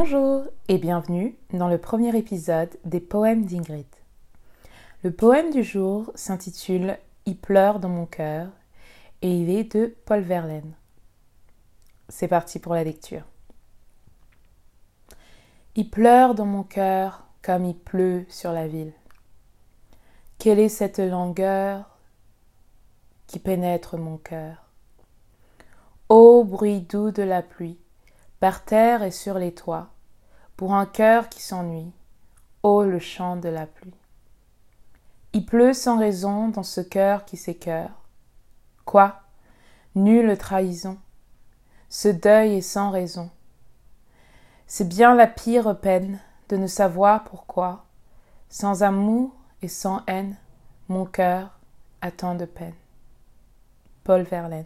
Bonjour et bienvenue dans le premier épisode des poèmes d'Ingrid. Le poème du jour s'intitule Il pleure dans mon cœur et il est de Paul Verlaine. C'est parti pour la lecture. Il pleure dans mon cœur comme il pleut sur la ville. Quelle est cette langueur qui pénètre mon cœur? Ô bruit doux de la pluie, par terre et sur les toits, pour un cœur qui s'ennuie, ô le chant de la pluie. Il pleut sans raison dans ce cœur qui s'écœure. Quoi? Nulle trahison. Ce deuil est sans raison. C'est bien la pire peine de ne savoir pourquoi, sans amour et sans haine, mon cœur a tant de peine. Paul Verlaine